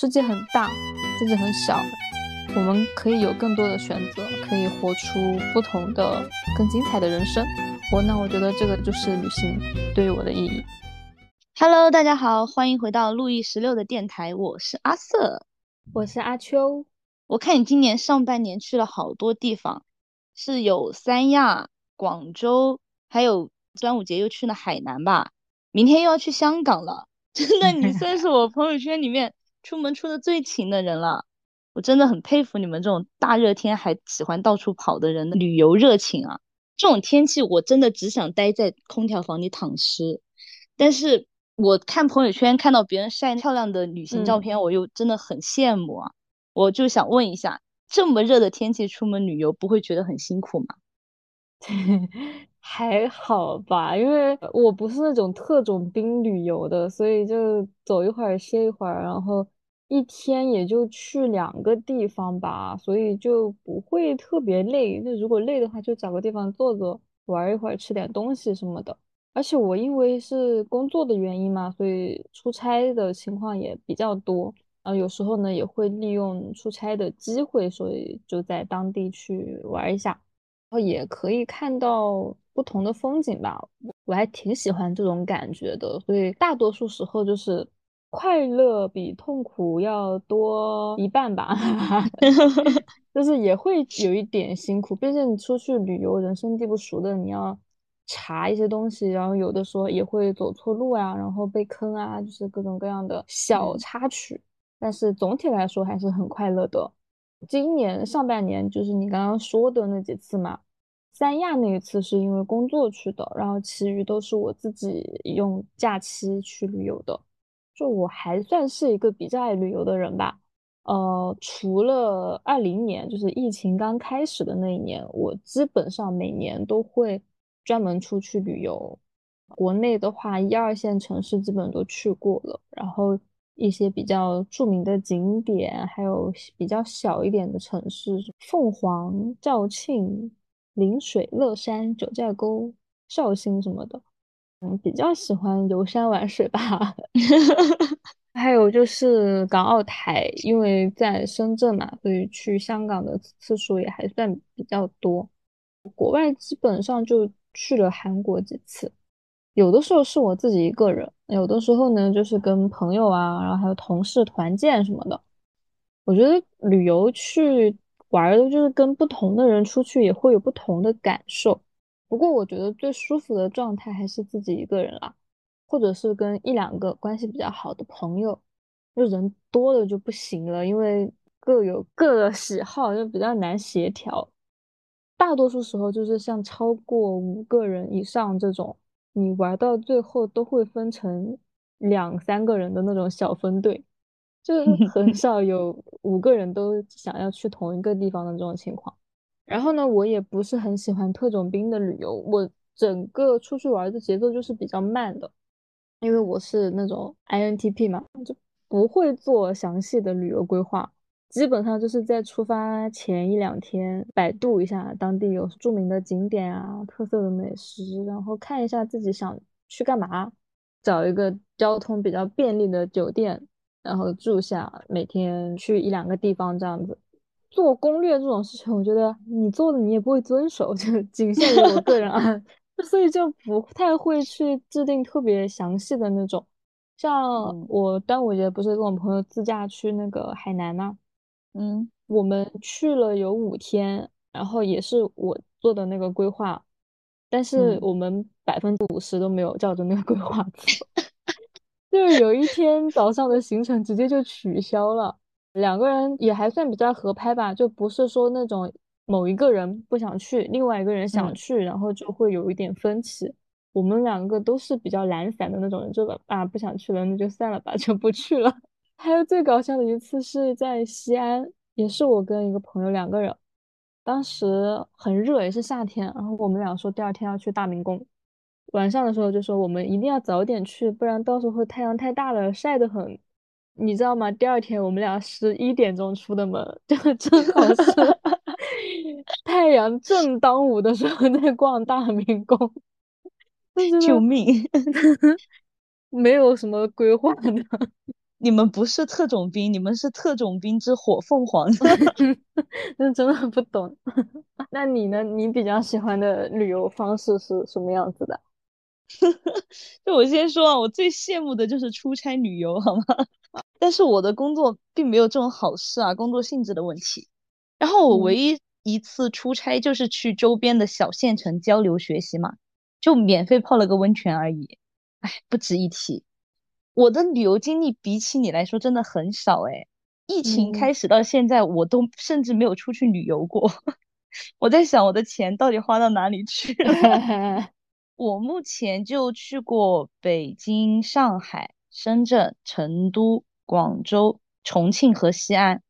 世界很大，自己很小，我们可以有更多的选择，可以活出不同的、更精彩的人生。我那我觉得这个就是旅行对于我的意义。Hello，大家好，欢迎回到路易十六的电台，我是阿瑟，我是阿秋。我看你今年上半年去了好多地方，是有三亚、广州，还有端午节又去了海南吧？明天又要去香港了，真的，你 算是我朋友圈里面出门出的最勤的人了。我真的很佩服你们这种大热天还喜欢到处跑的人的旅游热情啊！这种天气我真的只想待在空调房里躺尸，但是。我看朋友圈看到别人晒漂亮的旅行照片，我又真的很羡慕啊！我就想问一下，这么热的天气出门旅游不会觉得很辛苦吗？还好吧，因为我不是那种特种兵旅游的，所以就走一会儿歇一会儿，然后一天也就去两个地方吧，所以就不会特别累。就如果累的话，就找个地方坐坐，玩一会儿，吃点东西什么的。而且我因为是工作的原因嘛，所以出差的情况也比较多。然后有时候呢，也会利用出差的机会，所以就在当地去玩一下，然后也可以看到不同的风景吧。我还挺喜欢这种感觉的，所以大多数时候就是快乐比痛苦要多一半吧，就是也会有一点辛苦。毕竟你出去旅游，人生地不熟的，你要。查一些东西，然后有的时候也会走错路啊，然后被坑啊，就是各种各样的小插曲。但是总体来说还是很快乐的。今年上半年就是你刚刚说的那几次嘛，三亚那一次是因为工作去的，然后其余都是我自己用假期去旅游的。就我还算是一个比较爱旅游的人吧。呃，除了二零年，就是疫情刚开始的那一年，我基本上每年都会。专门出去旅游，国内的话，一二线城市基本都去过了，然后一些比较著名的景点，还有比较小一点的城市，凤凰、肇庆、陵水、乐山、九寨沟、绍兴什么的，嗯，比较喜欢游山玩水吧。还有就是港澳台，因为在深圳嘛，所以去香港的次数也还算比较多。国外基本上就。去了韩国几次，有的时候是我自己一个人，有的时候呢就是跟朋友啊，然后还有同事团建什么的。我觉得旅游去玩的就是跟不同的人出去也会有不同的感受。不过我觉得最舒服的状态还是自己一个人啦，或者是跟一两个关系比较好的朋友，就人多了就不行了，因为各有各的喜好，就比较难协调。大多数时候就是像超过五个人以上这种，你玩到最后都会分成两三个人的那种小分队，就是很 少有五个人都想要去同一个地方的这种情况。然后呢，我也不是很喜欢特种兵的旅游，我整个出去玩的节奏就是比较慢的，因为我是那种 INTP 嘛，就不会做详细的旅游规划。基本上就是在出发前一两天，百度一下当地有著名的景点啊、特色的美食，然后看一下自己想去干嘛，找一个交通比较便利的酒店，然后住下，每天去一两个地方这样子。做攻略这种事情，我觉得你做的你也不会遵守，就仅限于我个人啊，所以就不太会去制定特别详细的那种。像我端午节不是跟我朋友自驾去那个海南吗？嗯，我们去了有五天，然后也是我做的那个规划，但是我们百分之五十都没有照着那个规划走，就是有一天早上的行程直接就取消了。两个人也还算比较合拍吧，就不是说那种某一个人不想去，另外一个人想去，然后就会有一点分歧。我们两个都是比较懒散的那种人，就啊不想去了，那就算了吧，就不去了。还有最搞笑的一次是在西安，也是我跟一个朋友两个人，当时很热，也是夏天，然后我们俩说第二天要去大明宫，晚上的时候就说我们一定要早点去，不然到时候太阳太大了，晒得很，你知道吗？第二天我们俩十一点钟出的门，就正好是 太阳正当午的时候在逛大明宫，救命！没有什么规划的。你们不是特种兵，你们是特种兵之火凤凰。那真的不懂。那你呢？你比较喜欢的旅游方式是什么样子的？就我先说啊，我最羡慕的就是出差旅游，好吗？但是我的工作并没有这种好事啊，工作性质的问题。然后我唯一一次出差就是去周边的小县城交流学习嘛，就免费泡了个温泉而已。哎，不值一提。我的旅游经历比起你来说真的很少哎。疫情开始到现在，我都甚至没有出去旅游过。我在想我的钱到底花到哪里去了？我目前就去过北京、上海、深圳、成都、广州、重庆和西安。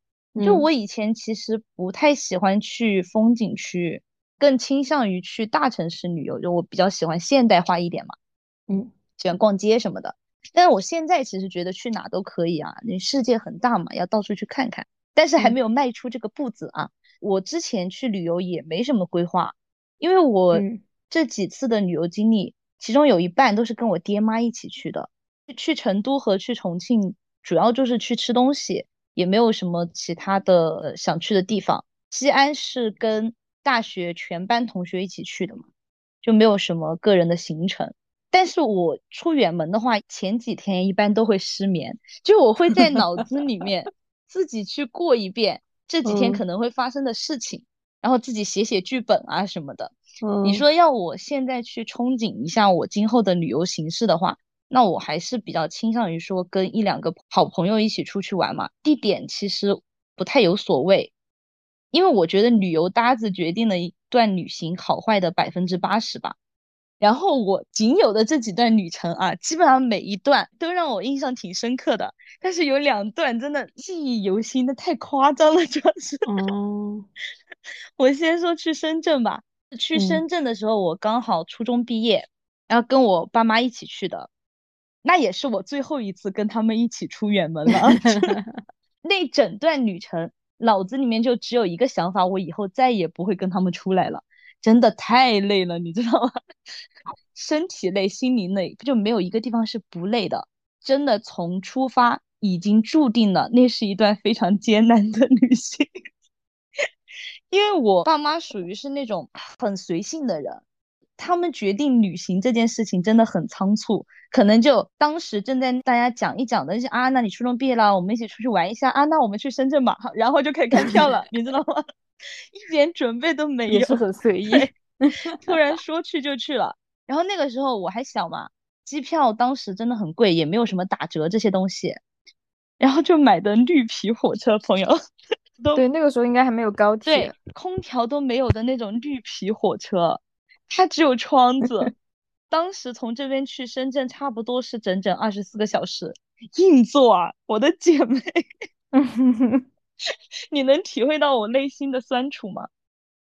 就我以前其实不太喜欢去风景区，更倾向于去大城市旅游。就我比较喜欢现代化一点嘛，嗯，喜欢逛街什么的。但是我现在其实觉得去哪都可以啊，你世界很大嘛，要到处去看看。但是还没有迈出这个步子啊。我之前去旅游也没什么规划，因为我这几次的旅游经历，其中有一半都是跟我爹妈一起去的。去成都和去重庆，主要就是去吃东西，也没有什么其他的想去的地方。西安是跟大学全班同学一起去的嘛，就没有什么个人的行程。但是我出远门的话，前几天一般都会失眠，就我会在脑子里面 自己去过一遍。这几天可能会发生的事情，然后自己写写剧本啊什么的。你说要我现在去憧憬一下我今后的旅游形式的话，那我还是比较倾向于说跟一两个好朋友一起出去玩嘛。地点其实不太有所谓，因为我觉得旅游搭子决定了一段旅行好坏的百分之八十吧。然后我仅有的这几段旅程啊，基本上每一段都让我印象挺深刻的。但是有两段真的记忆犹新，那太夸张了，主要是。哦。我先说去深圳吧。去深圳的时候，我刚好初中毕业，然后跟我爸妈一起去的。那也是我最后一次跟他们一起出远门了。那整段旅程，脑子里面就只有一个想法：我以后再也不会跟他们出来了。真的太累了，你知道吗？身体累，心灵累，就没有一个地方是不累的。真的，从出发已经注定了，那是一段非常艰难的旅行。因为我爸妈属于是那种很随性的人，他们决定旅行这件事情真的很仓促，可能就当时正在大家讲一讲的啊，那你初中毕业了，我们一起出去玩一下啊，那我们去深圳吧，然后就可以开票了，你知道吗？一点准备都没有，也是很随意，突然说去就去了。然后那个时候我还小嘛，机票当时真的很贵，也没有什么打折这些东西，然后就买的绿皮火车，朋友。对，那个时候应该还没有高铁，对空调都没有的那种绿皮火车，它只有窗子。当时从这边去深圳差不多是整整二十四个小时，硬座啊，我的姐妹。你能体会到我内心的酸楚吗？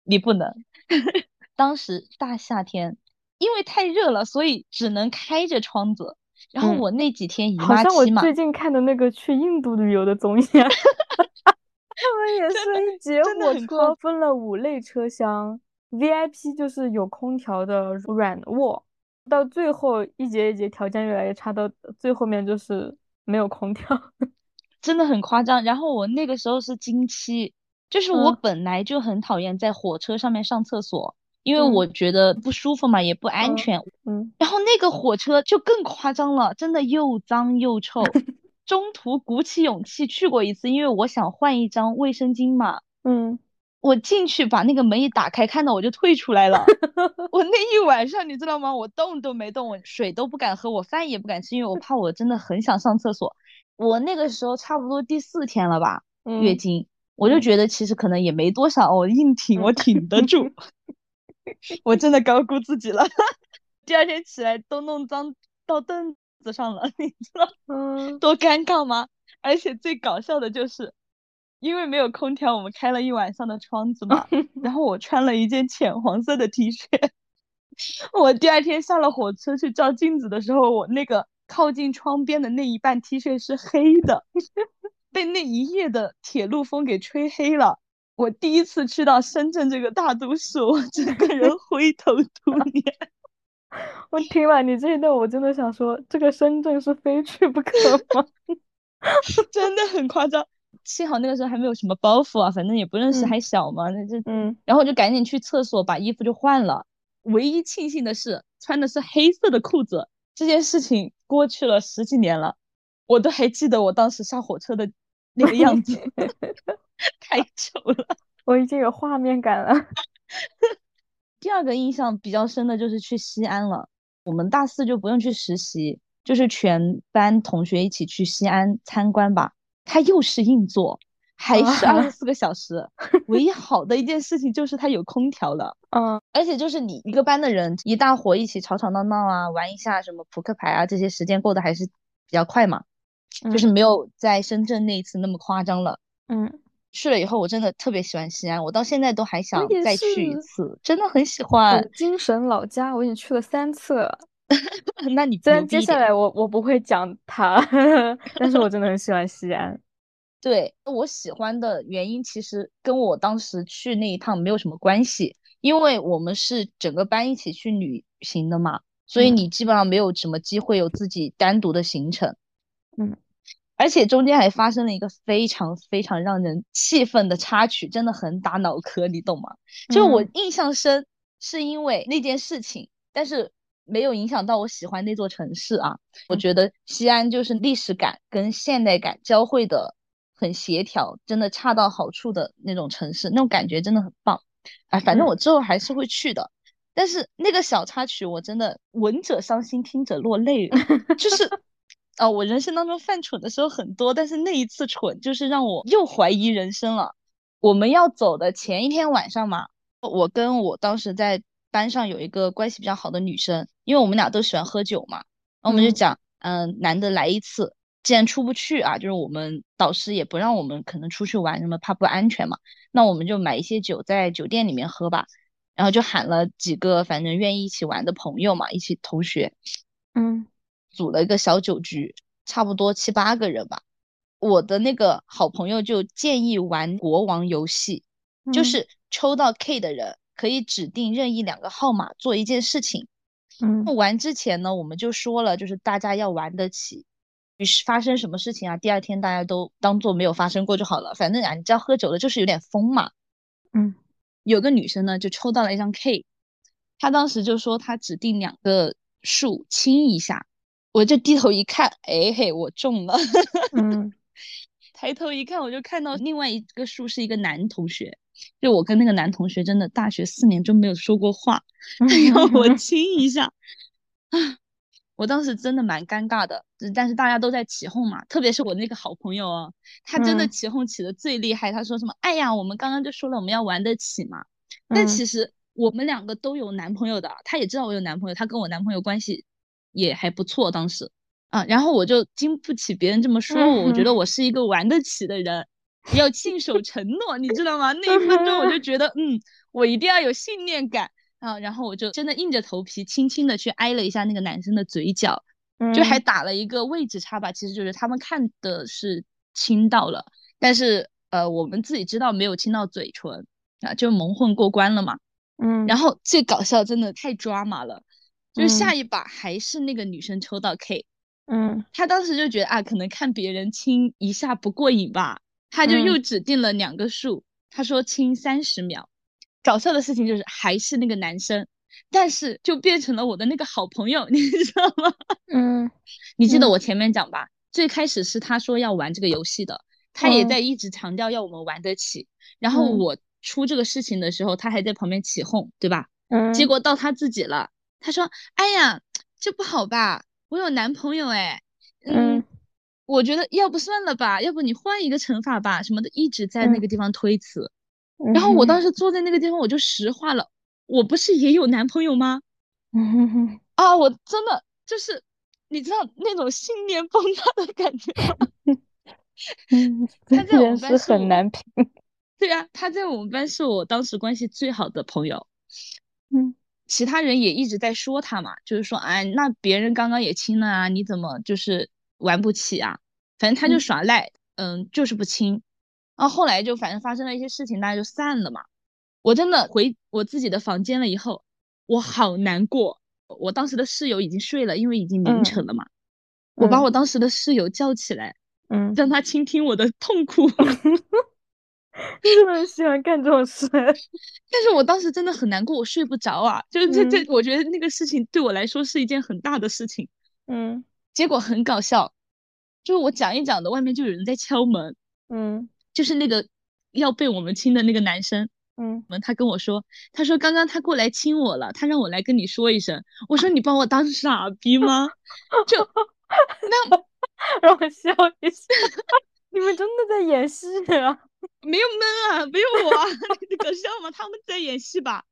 你不能。当时大夏天，因为太热了，所以只能开着窗子。然后我那几天好像我最近看的那个去印度旅游的综艺，他们也是一节火车分了五类车厢，VIP 就是有空调的软卧，到最后一节一节条件越来越差，到最后面就是没有空调。真的很夸张，然后我那个时候是经期，就是我本来就很讨厌在火车上面上厕所，因为我觉得不舒服嘛，也不安全。嗯，然后那个火车就更夸张了，真的又脏又臭。中途鼓起勇气去过一次，因为我想换一张卫生巾嘛。嗯，我进去把那个门一打开，看到我就退出来了。我那一晚上你知道吗？我动都没动，我水都不敢喝，我饭也不敢吃，因为我怕我真的很想上厕所。我那个时候差不多第四天了吧，月经，我就觉得其实可能也没多少，我硬挺，我挺得住，我真的高估自己了。第二天起来都弄脏到凳子上了，你知道，嗯，多尴尬吗？而且最搞笑的就是，因为没有空调，我们开了一晚上的窗子嘛，然后我穿了一件浅黄色的 T 恤，我第二天下了火车去照镜子的时候，我那个。靠近窗边的那一半 T 恤是黑的，被那一夜的铁路风给吹黑了。我第一次去到深圳这个大都市，我整个人灰头土脸。我听了你这一段，我真的想说，这个深圳是非去不可吗？真的很夸张。幸好那个时候还没有什么包袱啊，反正也不认识，还小嘛，那就嗯，然后就赶紧去厕所把衣服就换了。唯一庆幸的是穿的是黑色的裤子。这件事情过去了十几年了，我都还记得我当时下火车的那个样子，太丑了，我已经有画面感了。第二个印象比较深的就是去西安了。我们大四就不用去实习，就是全班同学一起去西安参观吧。它又是硬座，还是二十四个小时。唯一好的一件事情就是它有空调了。嗯，而且就是你一个班的人一大伙一起吵吵闹闹啊，玩一下什么扑克牌啊，这些时间过得还是比较快嘛。就是没有在深圳那一次那么夸张了。嗯。去了以后，我真的特别喜欢西安，我到现在都还想再去一次，真的很喜欢。精神老家，我已经去了三次了。那你虽然接下来我我不会讲它，但是我真的很喜欢西安。对我喜欢的原因，其实跟我当时去那一趟没有什么关系，因为我们是整个班一起去旅行的嘛，所以你基本上没有什么机会有自己单独的行程。嗯。而且中间还发生了一个非常非常让人气愤的插曲，真的很打脑壳，你懂吗？就我印象深，是因为那件事情，但是没有影响到我喜欢那座城市啊。我觉得西安就是历史感跟现代感交汇的很协调，真的恰到好处的那种城市，那种感觉真的很棒。哎，反正我之后还是会去的。但是那个小插曲，我真的闻者伤心，听者落泪，就是。啊，我人生当中犯蠢的时候很多，但是那一次蠢就是让我又怀疑人生了。我们要走的前一天晚上嘛，我跟我当时在班上有一个关系比较好的女生，因为我们俩都喜欢喝酒嘛，然后我们就讲，嗯，难得来一次，既然出不去啊，就是我们导师也不让我们可能出去玩，什么怕不安全嘛，那我们就买一些酒在酒店里面喝吧，然后就喊了几个反正愿意一起玩的朋友嘛，一起同学，嗯。组了一个小酒局，差不多七八个人吧。我的那个好朋友就建议玩国王游戏，就是抽到 K 的人可以指定任意两个号码做一件事情。嗯，玩之前呢，我们就说了，就是大家要玩得起。于是发生什么事情啊？第二天大家都当做没有发生过就好了。反正啊，你知道喝酒了就是有点疯嘛。嗯，有个女生呢就抽到了一张 K，她当时就说她指定两个数亲一下。我就低头一看，哎嘿，我中了。嗯，抬头一看，我就看到另外一个数是一个男同学。就我跟那个男同学真的大学四年就没有说过话，他要我亲一下啊！我当时真的蛮尴尬的，但是大家都在起哄嘛，特别是我那个好朋友哦，他真的起哄起的最厉害。他说什么？哎呀，我们刚刚就说了我们要玩得起嘛。但其实我们两个都有男朋友的，他也知道我有男朋友，他跟我男朋友关系。也还不错，当时。啊，然后我就经不起别人这么说我，我觉得我是一个玩得起的人，要信守承诺，你知道吗？那一分钟我就。觉得，嗯，我一定要有信念感。啊，然后我就真的硬着头皮，轻轻的去挨了一下那个男生的嘴角，就还打了一个位置差吧，其实就是他们看的是亲到了，但是呃，我们自己知道没有亲到嘴唇啊，就蒙混过关了嘛，嗯，然后最搞笑，真的太抓马了。就是下一把还是那个女生抽到 K，嗯，他当时就觉得啊，可能看别人亲一下不过瘾吧，他就又指定了两个数，他说亲三十秒。搞笑的事情就是还是那个男生，但是就变成了我的那个好朋友，你知道吗？嗯，你记得我前面讲吧，最开始是他说要玩这个游戏的，他也在一直强调要我们玩得起，然后我出这个事情的时候，他还在旁边起哄，对吧？嗯，结果到他自己了。他说：“哎呀，这不好吧？我有男朋友哎，嗯，我觉得要不算了吧，要不你换一个惩罚吧，什么的，一直在那个地方推辞。然后我当时坐在那个地方，我就石化了，我不是也有男朋友吗？啊，我真的就是，你知道那种信念崩塌的感觉吗？他在我们班是很难评。对啊，他在我们班是我当时关系最好的朋友。嗯。”其他人也一直在说他嘛，就是说，哎，那别人刚刚也亲了啊，你怎么就是玩不起啊？反正他就耍赖，嗯，就是不亲。然后后来就反正发生了一些事情，大家就散了嘛。我真的回我自己的房间了以后，我好难过。我当时的室友已经睡了，因为已经凌晨了嘛。我把我当时的室友叫起来，嗯，让他倾听我的痛苦。你真的很喜欢干这种事，但是我当时真的很难过，我睡不着啊。就是这这，我觉得那个事情对我来说是一件很大的事情。嗯，结果很搞笑，就是我讲一讲的，外面就有人在敲门。嗯，就是那个要被我们亲的那个男生。嗯，他跟我说，他说刚刚他过来亲我了，他让我来跟你说一声。我说你把我当傻逼吗？就 那让我笑一下，你们真的在演戏啊？没有闷啊，没有我啊，你 搞笑吗？他们在演戏吧？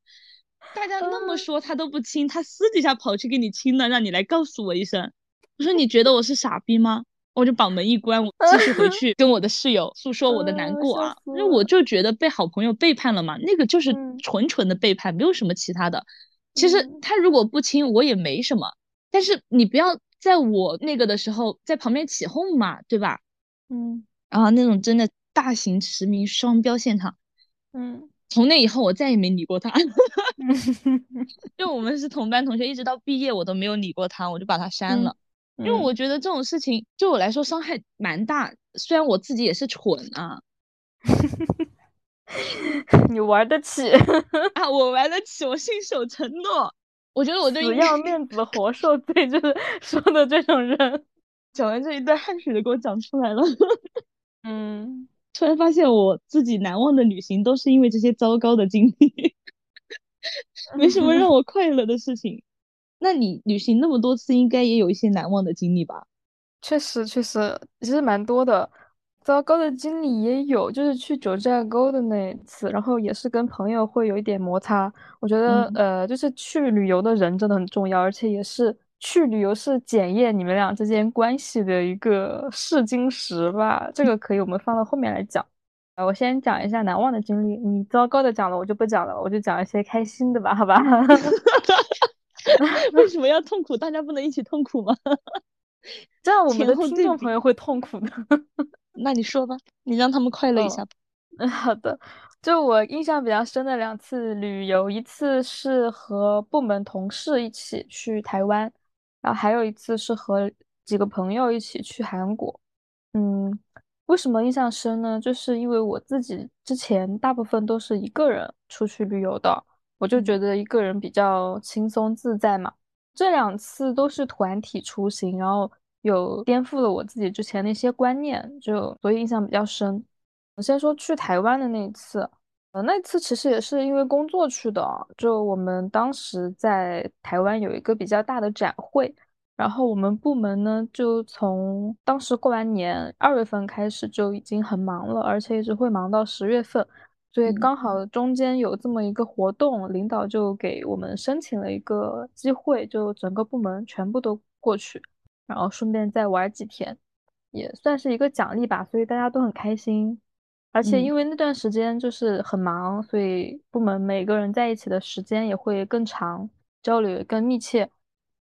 大家那么说他都不亲，他私底下跑去给你亲了，让你来告诉我一声。我说你觉得我是傻逼吗？我就把门一关，我继续回去跟我的室友诉说我的难过啊，因为我就觉得被好朋友背叛了嘛，那个就是纯纯的背叛，没有什么其他的。其实他如果不亲我也没什么，但是你不要在我那个的时候在旁边起哄嘛，对吧？嗯，然后那种真的大型实名双标现场，嗯，从那以后我再也没理过他，就我们是同班同学，一直到毕业我都没有理过他，我就把他删了。因为我觉得这种事情对我来说伤害蛮大，虽然我自己也是蠢啊，你玩得起啊，我玩得起，我信守承诺。我觉得我对死要面子活受罪，就是说的这种人。讲完这一段汗水都给我讲出来了。嗯，突然发现我自己难忘的旅行都是因为这些糟糕的经历，没什么让我快乐的事情。那你旅行那么多次，应该也有一些难忘的经历吧？确实，确实，其实蛮多的。糟糕的经历也有，就是去九寨沟的那一次，然后也是跟朋友会有一点摩擦。我觉得，呃，就是去旅游的人真的很重要，而且也是去旅游是检验你们俩之间关系的一个试金石吧。这个可以我们放到后面来讲。啊，我先讲一下难忘的经历。你糟糕的讲了，我就不讲了，我就讲一些开心的吧，好吧？为什么要痛苦？大家不能一起痛苦吗？这样我们的听众朋友会痛苦的。那你说吧，你让他们快乐一下吧。嗯，好的。就我印象比较深的两次旅游，一次是和部门同事一起去台湾，然后还有一次是和几个朋友一起去韩国。嗯，为什么印象深呢？就是因为我自己之前大部分都是一个人出去旅游的。我就觉得一个人比较轻松自在嘛。这两次都是团体出行，然后有颠覆了我自己之前的一些观念，就所以印象比较深。我先说去台湾的那一次，呃，那次其实也是因为工作去的。就我们当时在台湾有一个比较大的展会，然后我们部门呢就从当时过完年二月份开始就已经很忙了，而且一直会忙到十月份。所以刚好中间有这么一个活动，领导就给我们申请了一个机会，就整个部门全部都过去，然后顺便再玩几天，也算是一个奖励吧。所以大家都很开心，而且因为那段时间就是很忙，所以部门每个人在一起的时间也会更长，交流也更密切。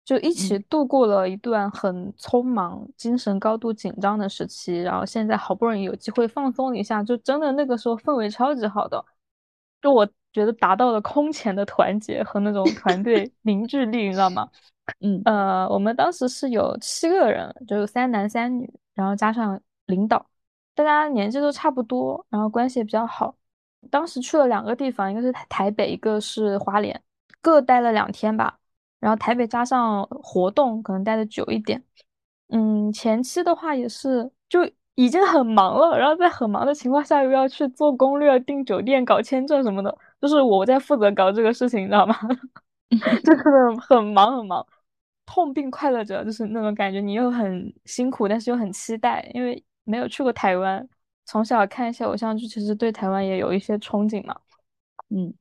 就一起度过了一段很匆忙、精神高度紧张的时期，然后现在好不容易有机会放松一下，就真的那个时候氛围超级好的，就我觉得达到了空前的团结和那种团队 凝聚力，你知道吗？嗯，呃，我们当时是有七个人，就三男三女，然后加上领导，大家年纪都差不多，然后关系也比较好。当时去了两个地方，一个是台北，一个是花莲，各待了两天吧。然后台北加上活动，可能待的久一点。嗯，前期的话也是就已经很忙了，然后在很忙的情况下又要去做攻略、订酒店、搞签证什么的，就是我在负责搞这个事情，你知道吗？就是很忙很忙，痛并快乐着，就是那种感觉。你又很辛苦，但是又很期待，因为没有去过台湾，从小看一些偶像剧，其实对台湾也有一些憧憬嘛。嗯，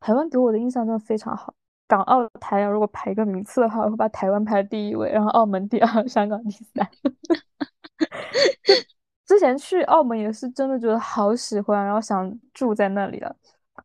台湾给我的印象真的非常好。港澳台啊，如果排个名次的话，我会把台湾排第一位，然后澳门第二，香港第三。之前去澳门也是真的觉得好喜欢，然后想住在那里了。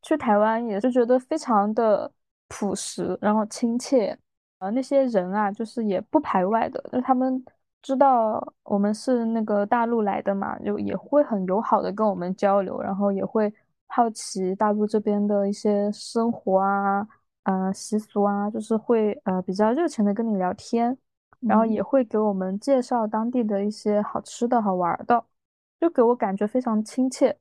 去台湾也是觉得非常的朴实，然后亲切。呃，那些人啊，就是也不排外的，就他们知道我们是那个大陆来的嘛，就也会很友好的跟我们交流，然后也会好奇大陆这边的一些生活啊。呃，习俗啊，就是会呃比较热情的跟你聊天，然后嗯也会给我们介绍当地的一些好吃的好玩的，就给我感觉非常亲切。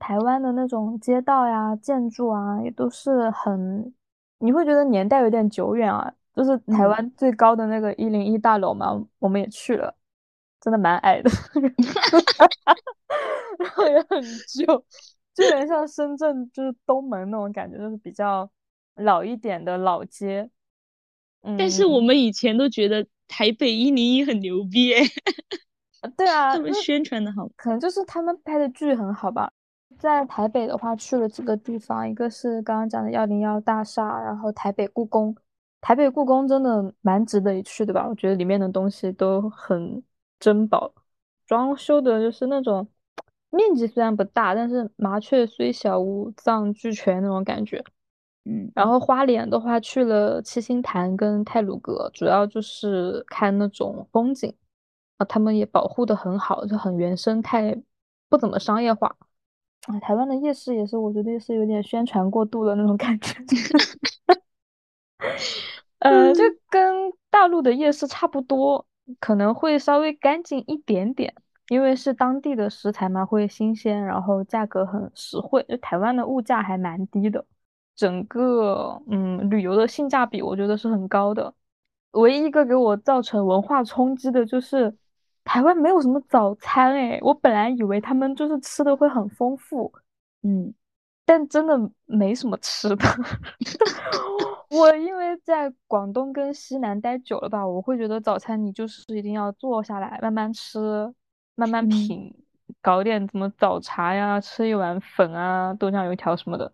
台湾的那种街道呀、建筑啊，也都是很，你会觉得年代有点久远啊。就是台嗯，湾最高的那个一零一大楼嘛，我们也去了，真的蛮矮的，然后也很旧，就有点像深圳就是东门那种感觉，就是比较老一点的老街。但是我嗯，们以前都觉得台北一零一很牛逼诶，呃对啊，他们宣传的好。可能就是他们拍的剧很好吧。在台北的话，去了几个地方，一个是刚刚讲的幺零幺大厦，然后台北故宫。台北故宫真的蛮值得一去的吧？我觉得里面的东西都很珍宝，装修的就是那种面积虽然不大，但是麻雀虽小，五脏俱全那种感觉。嗯然后花莲的话，去了七星潭跟太鲁阁，主要就是看那种风景。啊，他们也保护的很好，就很原生态，不怎么商业化。啊，台湾的夜市也是，我觉得是有点宣传过度的那种感觉，呃，就嗯跟大陆的夜市差不多，可能会稍微干净一点点，因为是当地的食材嘛，会新鲜，然后价格很实惠。就台湾的物价还蛮低的，整个嗯旅游的性价比我觉得是很高的。唯一一个给我造成文化冲击的就是台湾没有什么早餐诶，我本来以为他们就是吃的会很丰富，嗯但真的没什么吃的。我因为在广东跟西南待久了吧，我会觉得早餐你就是一定要坐下来慢慢吃，慢慢嗯品，搞点什么早茶呀，吃一碗粉啊，豆浆油条什么的。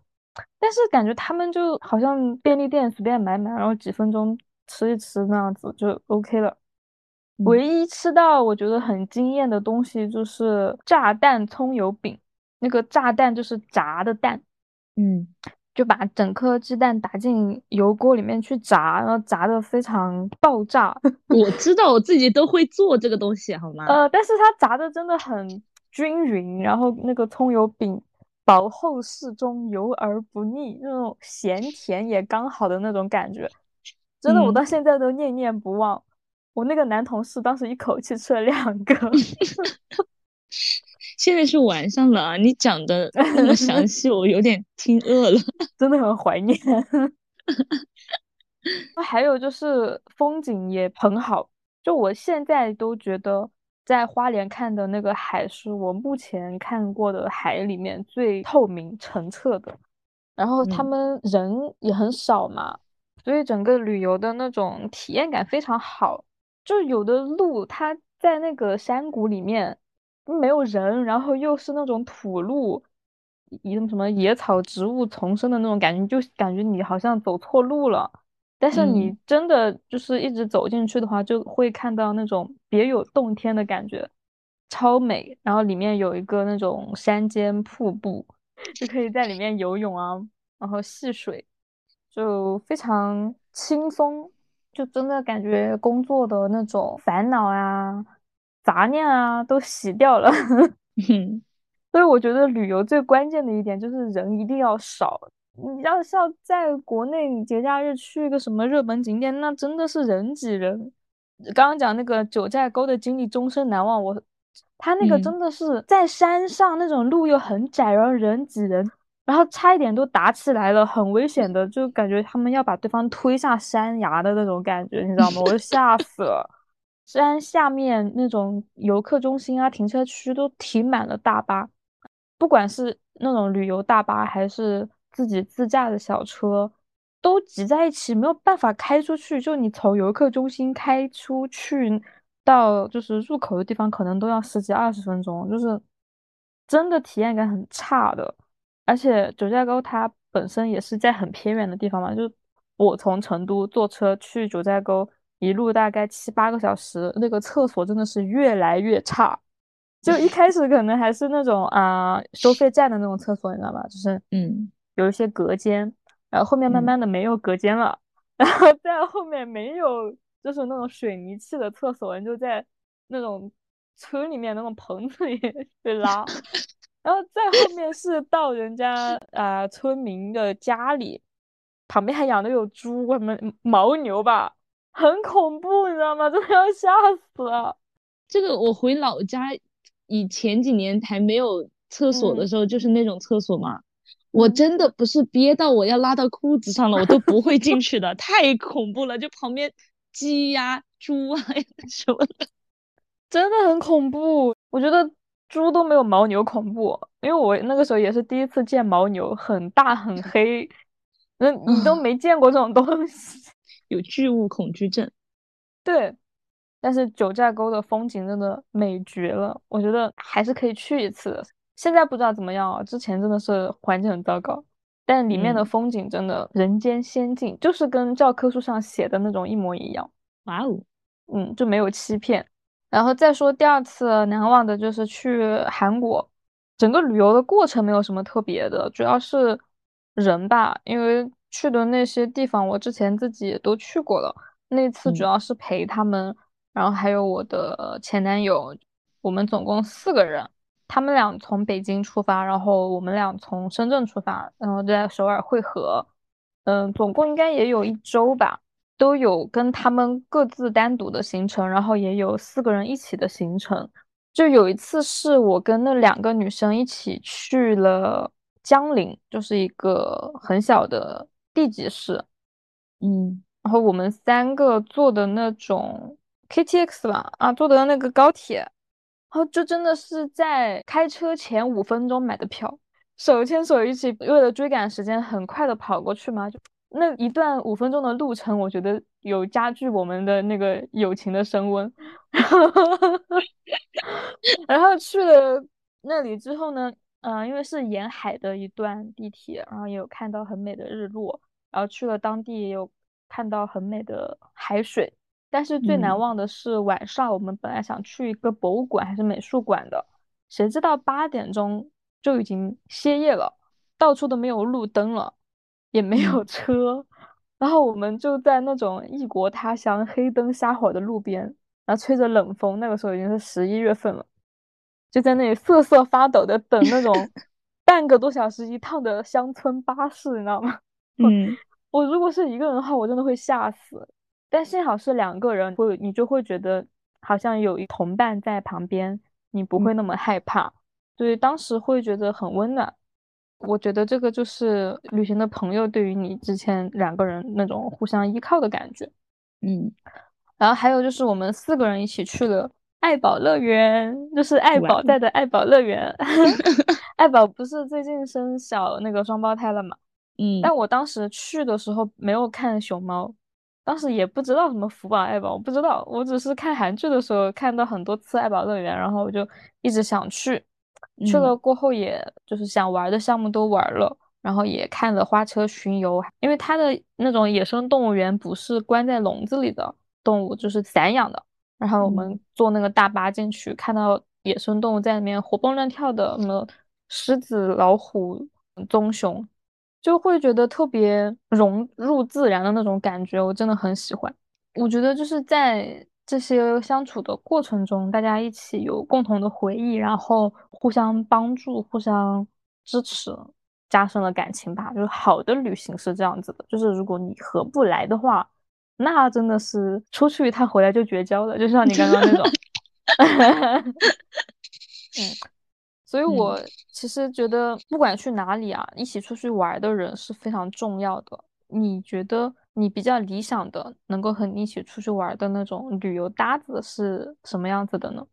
但是感觉他们就好像便利店随便买买，然后几分钟吃一吃那样子就 OK 了。嗯唯一吃到我觉得很惊艳的东西就是炸蛋葱油饼，那个炸弹就是炸的蛋，嗯，就把整颗鸡蛋打进油锅里面去炸，然后炸的非常爆炸。我知道我自己都会做这个东西，好吗？呃，但是它炸的真的很均匀，然后那个葱油饼薄厚适中，油而不腻，那种咸甜也刚好的那种感觉，真的我嗯，到现在都念念不忘。我那个男同事当时一口气吃了两个。现在是晚上了啊，你讲的那么详细，我有点听饿了。真的很怀念。还有就是风景也很好，就我现在都觉得在花莲看的那个海是我目前看过的海里面最透明澄澈的。然后他嗯们人也很少嘛，所以整个旅游的那种体验感非常好。就有的路它在那个山谷里面没有人，然后又是那种土路，一什么野草植物丛生的那种感觉，就感觉你好像走错路了。但是嗯你真的就是一直走进去的话，就会看到那种别有洞天的感觉，超美。然后里面有一个那种山间瀑布，就可以在里面游泳啊，然后戏水，就非常轻松，就真的感觉工作的那种烦恼啊、杂念啊都洗掉了。嗯所以我觉得旅游最关键的一点就是人一定要少。你要是要在国内你节假日去一个什么热门景点，那真的是人挤人。刚刚讲那个九寨沟的经历终身难忘，我他那个嗯，真的是在山上那种路又很窄，然后人挤人，然后差一点都打起来了，很危险的，就感觉他们要把对方推下山崖的那种感觉，你知道吗？我都吓死了。山下面那种游客中心啊、停车区都停满了大巴，不管是那种旅游大巴还是自己自驾的小车，都挤在一起，没有办法开出去。就你从游客中心开出去到就是入口的地方，可能都要十几二十分钟，就是真的体验感很差的。而且九寨沟它本身也是在很偏远的地方嘛，就是我从成都坐车去九寨沟，一路大概七八个小时，那个厕所真的是越来越差。就一开始可能还是那种啊、收费站的那种厕所，你知道吧？就是嗯有一些隔间，然后后面慢嗯慢的没有隔间了，然后在后面没有就是那种水泥砌的厕所，你就在那种村里面那种棚子里 被拉，然后再后面是到人家啊、村民的家里，旁边还养的有猪，什么牦牛吧。很恐怖，你知道吗？真的要吓死了。这个我回老家以前几年还没有厕所的时候，就是那种厕所嘛，我真的不是憋到我要拉到裤子上了，我都不会进去的，太恐怖了。就旁边鸡呀、猪啊 什么的，真的很恐怖。我觉得猪都没有牦牛恐怖，因为我那个时候也是第一次见牦牛，很大很黑，那你都没见过这种东西，有巨物恐惧症。对。但是九寨沟的风景真的美绝了，我觉得还是可以去一次。现在不知道怎么样啊，之前真的是环境很糟糕，但里面的风景真的人间仙境，就是跟教科书上写的那种一模一样。哇哦，嗯，就没有欺骗。然后再说第二次难忘的就是去韩国，整个旅游的过程没有什么特别的，主要是人吧，因为去的那些地方我之前自己也都去过了，那次主要是陪他们。然后还有我的前男友，我们总共四个人，他们俩从北京出发，然后我们俩从深圳出发，然后在首尔汇合，嗯，总共应该也有一周吧，都有跟他们各自单独的行程，然后也有四个人一起的行程。就有一次是我跟那两个女生一起去了江陵，就是一个很小的地级市，嗯，然后我们三个坐的那种。K T X 吧，啊，坐的那个高铁，然后就真的是在开车前五分钟买的票，手牵手一起，为了追赶时间，很快的跑过去嘛。就那一段五分钟的路程，我觉得有加剧我们的那个友情的升温。然后去了那里之后呢，嗯，因为是沿海的一段地铁，然后也有看到很美的日落，然后去了当地也有看到很美的海水。但是最难忘的是晚上，我们本来想去一个博物馆还是美术馆的，谁知道八点钟就已经歇业了，到处都没有路灯了，也没有车，然后我们就在那种异国他乡黑灯瞎火的路边，然后吹着冷风，那个时候已经是十一月份了，就在那里瑟瑟发抖的等那种 半个多小时一趟的乡村巴士，你知道吗？嗯，我如果是一个人的话，我真的会吓死。但幸好是两个人，会你就会觉得好像有一同伴在旁边，你不会那么害怕，所以当时会觉得很温暖。我觉得这个就是旅行的朋友对于你之前两个人那种互相依靠的感觉。嗯，然后还有就是我们四个人一起去了爱宝乐园，就是爱宝带的爱宝乐园。爱宝不是最近生小那个双胞胎了嘛？嗯，但我当时去的时候没有看熊猫。当时也不知道什么福宝爱宝，我不知道，我只是看韩剧的时候看到很多次爱宝乐园，然后我就一直想去，去了过后也就是想玩的项目都玩了，然后也看了花车巡游，因为它的那种野生动物园不是关在笼子里的动物，就是散养的，然后我们坐那个大巴进去，看到野生动物在里面活蹦乱跳的，什么狮子、老虎、棕熊。就会觉得特别融入自然的那种感觉，我真的很喜欢。我觉得就是在这些相处的过程中，大家一起有共同的回忆，然后互相帮助、互相支持，加深了感情吧。就是好的旅行是这样子的，就是如果你合不来的话，那真的是出去一趟回来就绝交了，就像你刚刚那种。嗯。所以，我其实觉得，不管去哪里啊，一起出去玩的人是非常重要的。你觉得你比较理想的，能够和你一起出去玩的那种旅游搭子是什么样子的呢？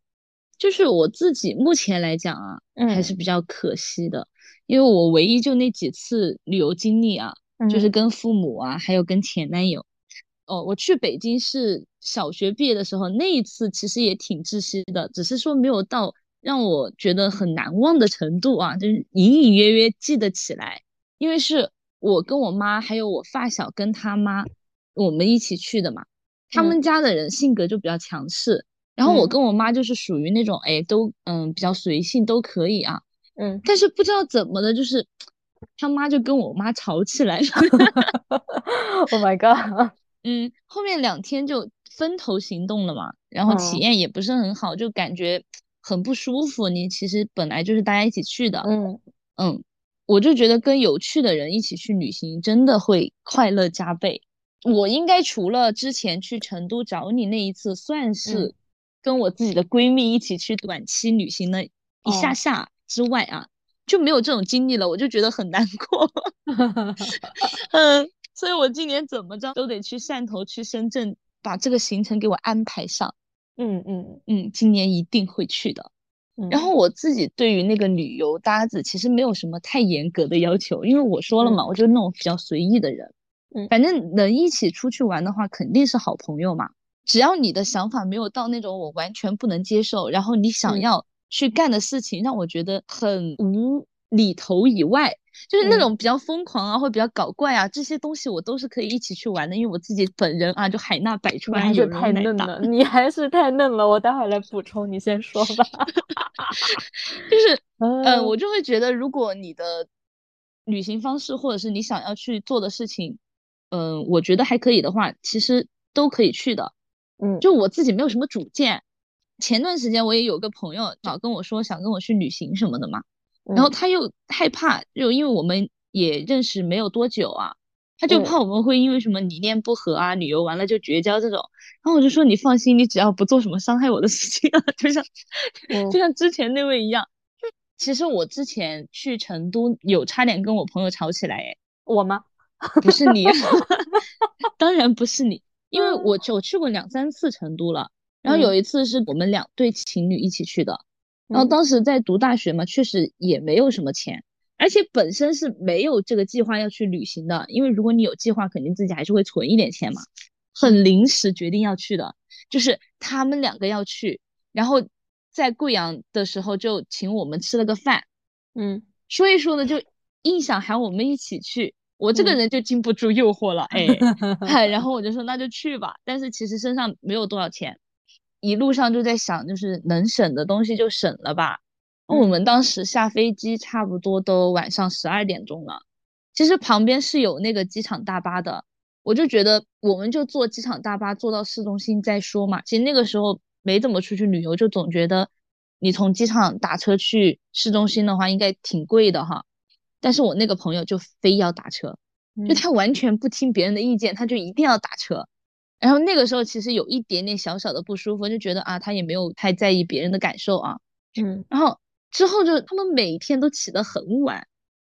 就是我自己目前来讲啊，还是比较可惜的，因为我唯一就那几次旅游经历啊，就是跟父母啊，还有跟前男友。哦，我去北京是小学毕业的时候，那一次其实也挺窒息的，只是说没有到。让我觉得很难忘的程度啊，就是隐隐约约记得起来，因为是我跟我妈还有我发小跟他妈我们一起去的嘛。他们家的人性格就比较强势，然后我跟我妈就是属于那种哎都嗯比较随性都可以啊，嗯。但是不知道怎么的，就是他妈就跟我妈吵起来了。Oh my god！嗯，后面两天就分头行动了嘛，然后体验也不是很好，就感觉。很不舒服，你其实本来就是大家一起去的，嗯嗯，我就觉得跟有趣的人一起去旅行，真的会快乐加倍。我应该除了之前去成都找你那一次，算是跟我自己的闺蜜一起去短期旅行了一下下之外啊，就没有这种经历了，我就觉得很难过。嗯，所以我今年怎么着都得去汕头、去深圳，把这个行程给我安排上。嗯嗯嗯，今年一定会去的。然后我自己对于那个旅游搭子其实没有什么太严格的要求，因为我说了嘛，我就那种比较随意的人。嗯，反正能一起出去玩的话，肯定是好朋友嘛。只要你的想法没有到那种我完全不能接受，然后你想要去干的事情让我觉得很无厘头以外，就是那种比较疯狂啊，或比较搞怪啊，这些东西我都是可以一起去玩的。因为我自己本人啊，就海纳百川，还是太嫩了，你还是太嫩了。我待会儿来补充，你先说吧。就是，嗯，我就会觉得，如果你的旅行方式或者是你想要去做的事情。嗯，我觉得还可以的话，其实都可以去的。嗯，就我自己没有什么主见。前段时间我也有个朋友老跟我说想跟我去旅行什么的嘛，然后他又害怕，就因为我们也认识没有多久啊，他就怕我们会因为什么理念不合啊，旅游完了就绝交这种。然后我就说你放心，你只要不做什么伤害我的事情啊，就像 就像之前那位一样。其实我之前去成都有差点跟我朋友吵起来，哎，我吗？不是你，当然不是你，因为我就去过两三次成都了。然后有一次是我们两对情侣一起去的，然后当时在读大学嘛，确实也没有什么钱，而且本身是没有这个计划要去旅行的。因为如果你有计划，肯定自己还是会存一点钱嘛。很临时决定要去的，就是他们两个要去，然后在贵阳的时候就请我们吃了个饭，嗯，说一说呢，就硬想喊我们一起去。我这个人就经不住诱惑了，哎，然后我就说那就去吧。但是其实身上没有多少钱，一路上就在想，就是能省的东西就省了吧。我们当时下飞机差不多都晚上十二点钟了，其实旁边是有那个机场大巴的，我就觉得我们就坐机场大巴坐到市中心再说嘛。其实那个时候没怎么出去旅游，就总觉得你从机场打车去市中心的话应该挺贵的哈。但是我那个朋友就非要打车，就他完全不听别人的意见，他就一定要打车。然后那个时候其实有一点点小小的不舒服，就觉得啊，他也没有太在意别人的感受啊。嗯。然后之后就他们每天都起得很晚。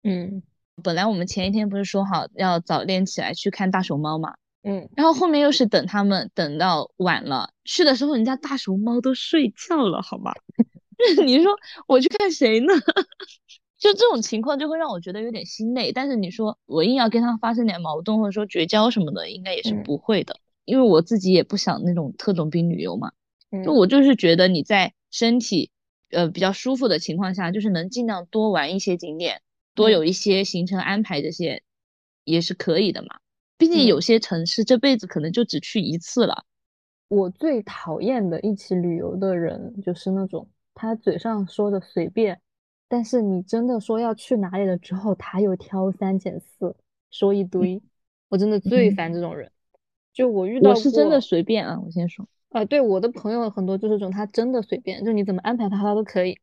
嗯。本来我们前一天不是说好要早点起来去看大熊猫嘛。嗯。然后后面又是等他们等到晚了，去的时候人家大熊猫都睡觉了，好吗？你说我去看谁呢？就这种情况就会让我觉得有点心累，但是你说我硬要跟他发生点矛盾或者说绝交什么的，应该也是不会的，因为我自己也不想那种特种兵旅游嘛。就我就是觉得你在身体呃比较舒服的情况下，就是能尽量多玩一些景点，多有一些行程安排，这些也是可以的嘛。毕竟有些城市这辈子可能就只去一次了。我最讨厌的一起旅游的人就是那种他嘴上说的随便。但是你真的说要去哪里了之后，他又挑三拣四，说一堆，我真的最烦这种人。就我遇到，我是真的随便啊，我先说啊，对我的朋友很多就是这种，他真的随便，就你怎么安排他，他都可以。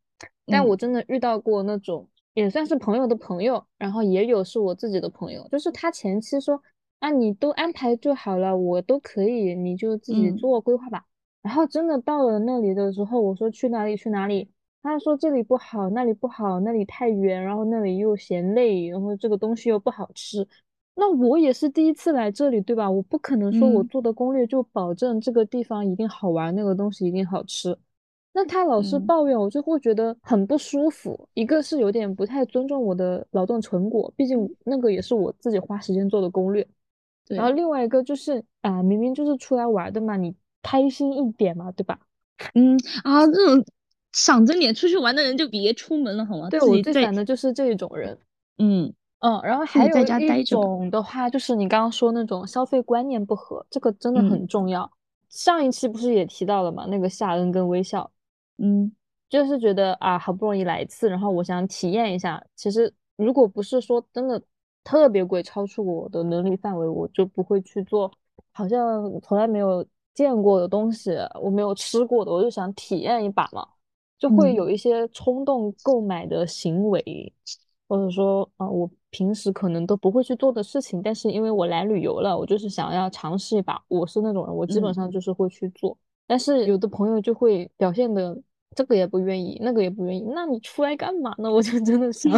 但我真的遇到过那种也算是朋友的朋友，然后也有是我自己的朋友，就是他前期说啊，你都安排就好了，我都可以，你就自己做规划吧。然后真的到了那里的时候，我说去哪里去哪里。他说这里不好，那里不好，那里太远，然后那里又嫌累，然后这个东西又不好吃。那我也是第一次来这里，对吧？我不可能说我做的攻略就保证这个地方一定好玩，那个东西一定好吃。那他老是抱怨，我就会觉得很不舒服。一个是有点不太尊重我的劳动成果，毕竟那个也是我自己花时间做的攻略。然后另外一个就是啊，明明就是出来玩的嘛，你开心一点嘛，对吧？嗯啊，这种。赏着脸出去玩的人就别出门了，好吗？对我最烦的就是这种人。嗯嗯，然后还有一种的话，就是你刚刚说那种消费观念不合，这个真的很重要。上一期不是也提到了嘛，那个夏恩跟微笑，嗯，就是觉得啊，好不容易来一次，然后我想体验一下。其实如果不是说真的特别贵，超出我的能力范围，我就不会去做。好像从来没有见过的东西，我没有吃过的，我就想体验一把嘛。就会有一些冲动购买的行为，或者说，啊，我平时可能都不会去做的事情，但是因为我来旅游了，我就是想要尝试一把。我是那种人，我基本嗯上就是会去做。但是有的朋友就会表现的这个也不愿意，那个也不愿意，那你出来干嘛呢？我就真的想，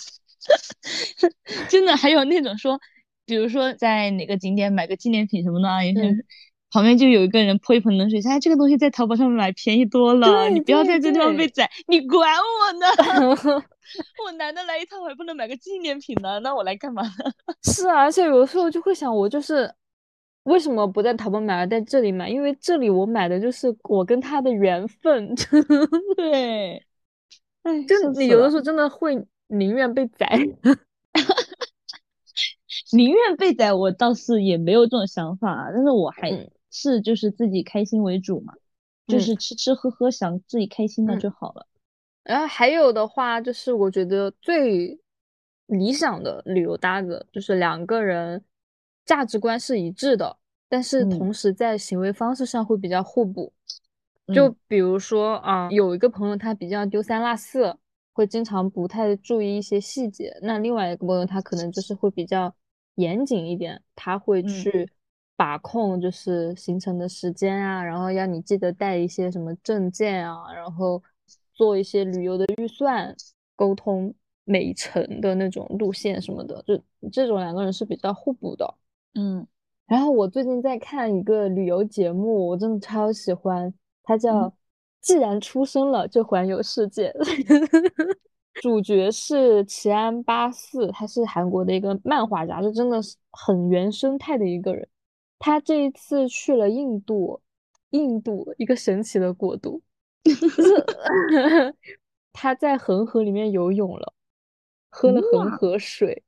真的还有那种说，比如说在哪个景点买个纪念品什么的啊，有些人嗯旁边就有一个人泼一盆冷水，说哎这个东西在淘宝上面买便宜多了，你不要在这地方被宰，你管我呢？我难得来一趟，我还不能买个纪念品呢，那我来干嘛呢？是啊，而且有的时候就会想，我就是为什么不在淘宝买，而在这里买？因为这里我买的就是我跟他的缘分，对，哎，就是你有的时候真的会宁愿被宰。宁愿被宰，我倒是也没有这种想法啊，但是我还嗯是就是自己开心为主嘛，就嗯是吃吃喝喝，想自己开心那嗯就好了。然后还有的话，就是我觉得最理想的旅游搭子，就是两个人价值观是一致的，但是嗯同时在行为方式上会比较互补。就嗯比如说啊，有一个朋友他比较丢三落四，会经常不太注意一些细节。那另外一个朋友他可能就是会比较严谨一点，他会嗯去把控就是行程的时间啊，然后要你记得带一些什么证件啊，然后做一些旅游的预算，沟通每一程的那种路线什么的，就这种两个人是比较互补的。嗯然后我最近在看一个旅游节目，我真的超喜欢，它叫嗯《既然出生了就环游世界》，主角是奇安八四，他是韩国的一个漫画家，就真的是很原生态的一个人。他这一次去了印度，印度一个神奇的国度，就是他在恒河里面游泳了，喝了恒河水，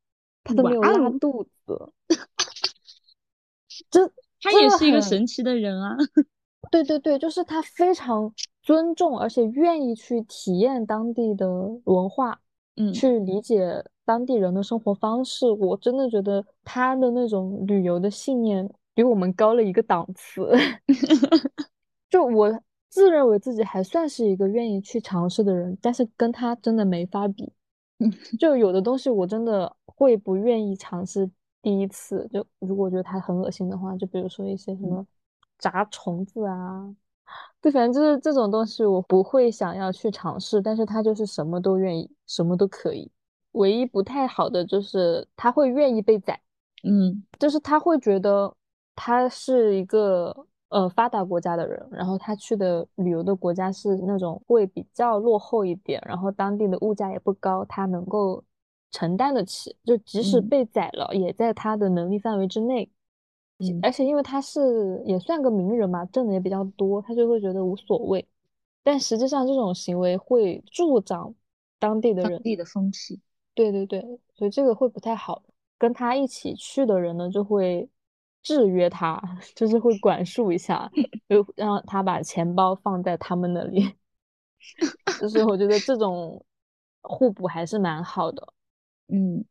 他都没有拉肚子。这他也是一个神奇的人啊。对对对，就是他非常尊重，而且愿意去体验当地的文化，嗯去理解当地人的生活方式。我真的觉得他的那种旅游的信念比我们高了一个档次。就我自认为自己还算是一个愿意去尝试的人，但是跟他真的没法比。就有的东西我真的会不愿意尝试第一次，就如果觉得它很恶心的话，就比如说一些什么炸虫子啊，对，反正就是这种东西我不会想要去尝试，但是他就是什么都愿意，什么都可以。唯一不太好的就是他会愿意被宰，嗯就是他会觉得他是一个呃发达国家的人，然后他去的旅游的国家是那种会比较落后一点，然后当地的物价也不高，他能够承担得起，就即使嗯被宰了，也在他的能力范围之内。嗯而且因为他是也算个名人嘛，挣的也比较多，他就会觉得无所谓。但实际上这种行为会助长当地的人，当地的风气。对对对，所以这个会不太好。跟他一起去的人呢，就会制约他，就是会管束一下，就 让他把钱包放在他们那里。就是我觉得这种互补还是蛮好的。嗯，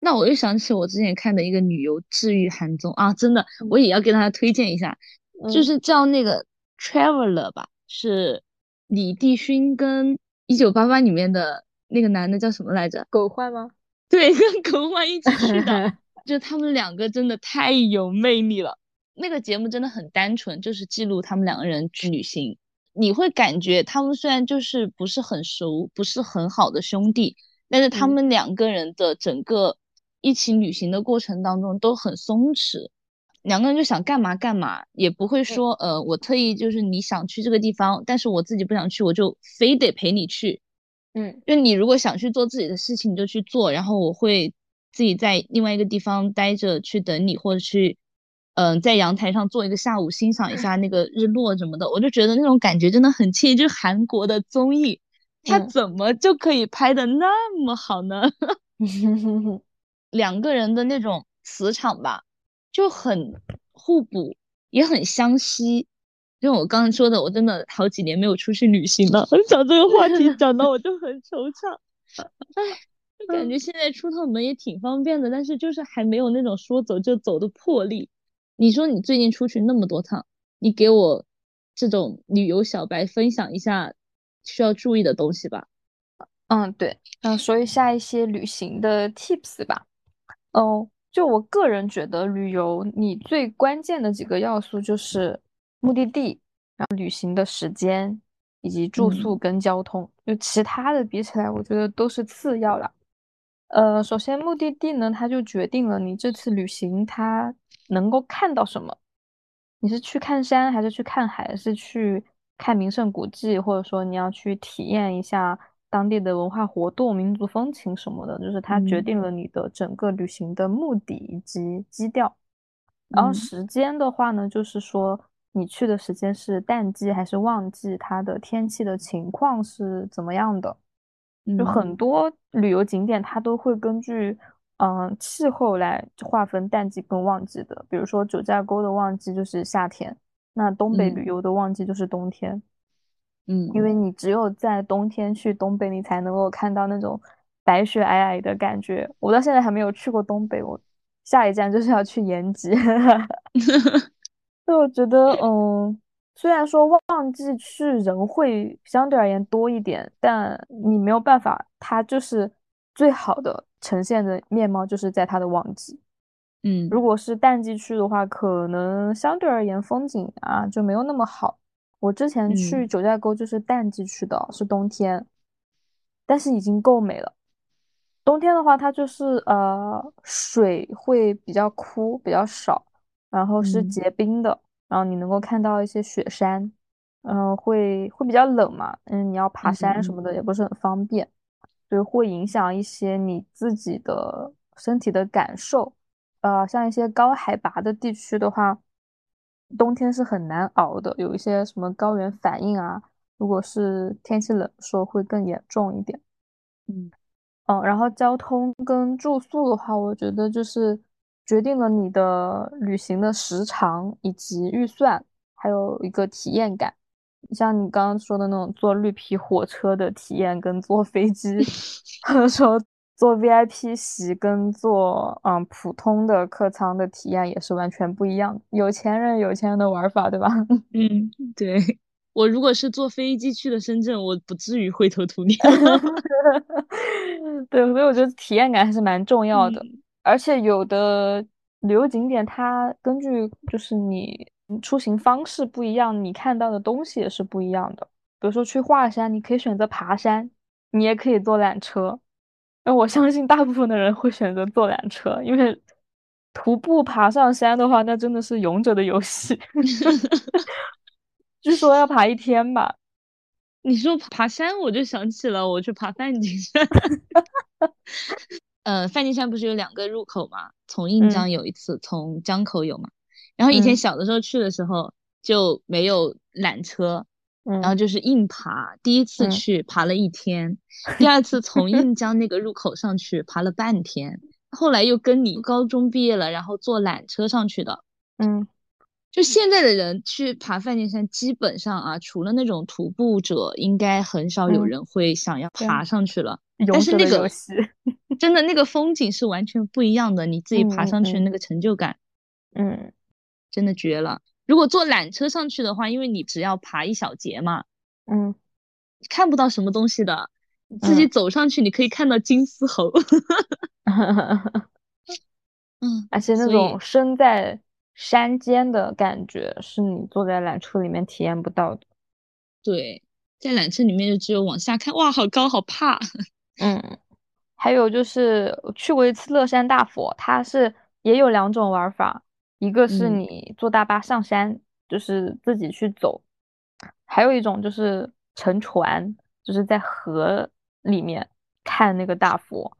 那我又想起我之前看的一个旅游治愈韩综啊，真的，嗯我也要给大家推荐一下，就嗯是叫那个 Traveler 吧，是李帝勋跟《一九八八》里面的那个男的叫什么来着？狗焕吗？对，跟狗焕一起去的，就他们两个真的太有魅力了。那个节目真的很单纯，就是记录他们两个人去旅行。你会感觉他们虽然就是不是很熟，不是很好的兄弟，但是他嗯们两个人的整个一起旅行的过程当中都很松弛，两个人就想干嘛干嘛，也不会说呃我特意就是你想去这个地方，但是我自己不想去，我就非得陪你去。嗯就你如果想去做自己的事情，你就去做，然后我会自己在另外一个地方待着去等你，或者去，嗯、在阳台上坐一个下午，欣赏一下那个日落什么的，我就觉得那种感觉真的很惬意。就是韩国的综艺，它嗯怎么就可以拍的那么好呢？两个人的那种磁场吧，就很互补，也很相吸。就我刚刚说的，我真的好几年没有出去旅行了，讲这个话题讲到我就很惆怅。感觉现在出趟门也挺方便的，但是就是还没有那种说走就走的魄力。你说你最近出去那么多趟，你给我这种旅游小白分享一下需要注意的东西吧。嗯，对，那，说一下一些旅行的 tips 吧。哦，就我个人觉得，旅游你最关键的几个要素就是目的地，然后旅行的时间，以及住宿嗯跟交通。就其他的比起来，我觉得都是次要了。呃，首先目的地呢，它就决定了你这次旅行它能够看到什么。你是去看山，还是去看海，还是去看名胜古迹，或者说你要去体验一下当地的文化活动、民族风情什么的，就是它决嗯定了你的整个旅行的目的以及基调。然后嗯时间的话呢，就是说你去的时间是淡季还是旺季，它的天气的情况是怎么样的。就嗯很多旅游景点，它都会根据嗯气候来划分淡季跟旺季的。比如说九寨沟的旺季就是夏天，那东北嗯旅游的旺季就是冬天。嗯因嗯为你只有在冬天去东北，你才能够看到那种白雪皑皑的感觉。我到现在还没有去过东北，我下一站就是要去延吉。所以我觉得，嗯，虽然说旺季去人会相对而言多一点，但你没有办法，它就是最好的呈现的面貌，就是在它的旺季。嗯如果是淡季去的话，可能相对而言风景啊就没有那么好。我之前去嗯九寨沟就是淡季去的，是冬天，但是已经够美了。冬天的话，它就是呃水会比较枯，比较少，然后是嗯结冰的，然后你能够看到一些雪山，嗯、会会比较冷嘛，嗯，你要爬山什么的也不是很方便，所以会影响一些你自己的身体的感受。呃，像一些高海拔的地区的话，冬天是很难熬的，有一些什么高原反应啊，如果是天气冷的时候会更严重一点。嗯嗯，然后交通跟住宿的话，我觉得就是决定了你的旅行的时长以及预算，还有一个体验感。像你刚刚说的那种坐绿皮火车的体验，跟坐飞机，或者说坐 VIP 席跟坐嗯普通的客舱的体验也是完全不一样的。有钱人有钱人的玩法，对吧？嗯，对。我如果是坐飞机去的深圳，我不至于灰头土脸。对，所以我觉得体验感还是蛮重要的。嗯而且有的旅游景点，它根据就是你出行方式不一样，你看到的东西也是不一样的。比如说去华山，你可以选择爬山，你也可以坐缆车。那我相信大部分的人会选择坐缆车，因为徒步爬上山的话，那真的是勇者的游戏。据说要爬一天吧。你说爬山，我就想起了我去爬梵净山。呃，梵净山不是有两个入口嘛？从印嗯江有一次，从江口有嘛。然后以前嗯小的时候去的时候就没有缆车，然后嗯就是硬爬。第一次嗯。去爬了一天，第二次从印江那个入口上去爬了半天，后来又跟你高中毕业了，然后坐缆车上去的。嗯就现在的人去爬梵净山，基本上啊，除了那种徒步者，应该很少有嗯，人会想要，爬上去了。但是那个的。真的那个风景是完全不一样的，你自己爬上去那个成就感嗯真的绝了。如果坐缆车上去的话，因为你只要爬一小节嘛，嗯看不到什么东西的，你自己嗯走上去，你可以看到金丝猴。嗯，嗯，而且那种身在山间的感觉，是你坐在缆车里面体验不到的。对，在缆车里面就只有往下看，哇，好高，好怕。嗯，还有就是我去过一次乐山大佛，它是也有两种玩法，一个是嗯你坐大巴上山，就是自己去走，还有一种就是乘船，就是在河里面看那个大佛，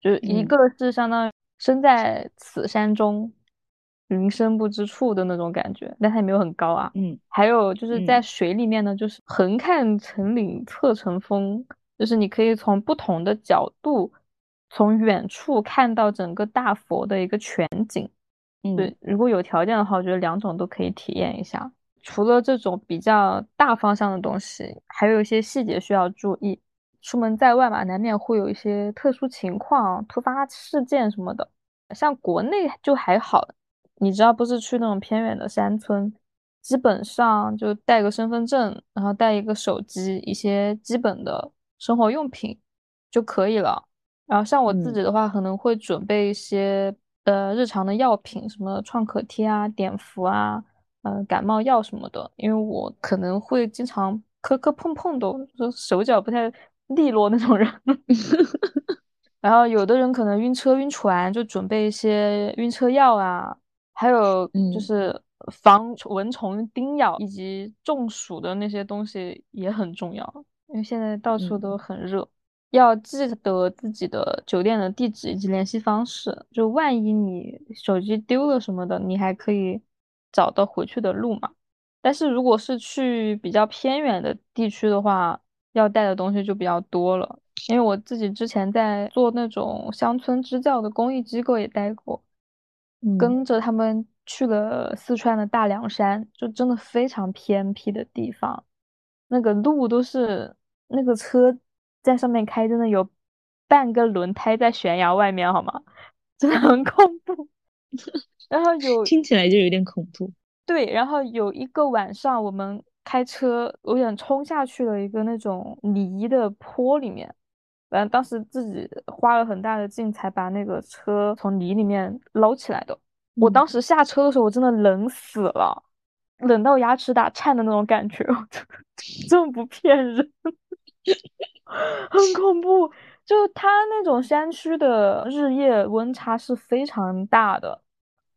就是一嗯个是相当于身在此山中，云深不知处的那种感觉，但它也没有很高啊。嗯还有就是在嗯水里面呢，就是横看成岭侧成峰，就是你可以从不同的角度，从远处看到整个大佛的一个全景。嗯对，如果有条件的话，我觉得两种都可以体验一下。除了这种比较大方向的东西，还有一些细节需要注意。出门在外嘛，难免会有一些特殊情况、突发事件什么的。像国内就还好，你只要不是去那种偏远的山村，基本上就带个身份证，然后带一个手机，一些基本的生活用品，就可以了。然后像我自嗯己的话，可能会准备一些呃日常的药品，什么创可贴啊、碘伏啊、呃感冒药什么的，因为我可能会经常磕磕碰碰的，就手脚不太利落那种人。然后有的人可能晕车晕船，就准备一些晕车药啊，还有就嗯是防蚊虫叮咬以及中暑的那些东西也很重要，因为现在到处嗯都很热，要记得自己的酒店的地址以及联系方式，就万一你手机丢了什么的，你还可以找到回去的路嘛。但是如果是去比较偏远的地区的话，要带的东西就比较多了。因为我自己之前在做那种乡村支教的公益机构也待过，嗯跟着他们去了四川的大凉山，就真的非常偏僻的地方，那个路都是那个车在上面开，真的有半个轮胎在悬崖外面，好吗？真的很恐怖。然后有听起来就有点恐怖。对，然后有一个晚上，我们开车有点冲下去了一个那种泥的坡里面，反正当时自己花了很大的劲才把那个车从泥里面捞起来的。我嗯当时下车的时候，我真的冷死了，冷到牙齿打颤的那种感觉，我真的真不骗人，很恐怖。就它那种山区的日夜温差是非常大的。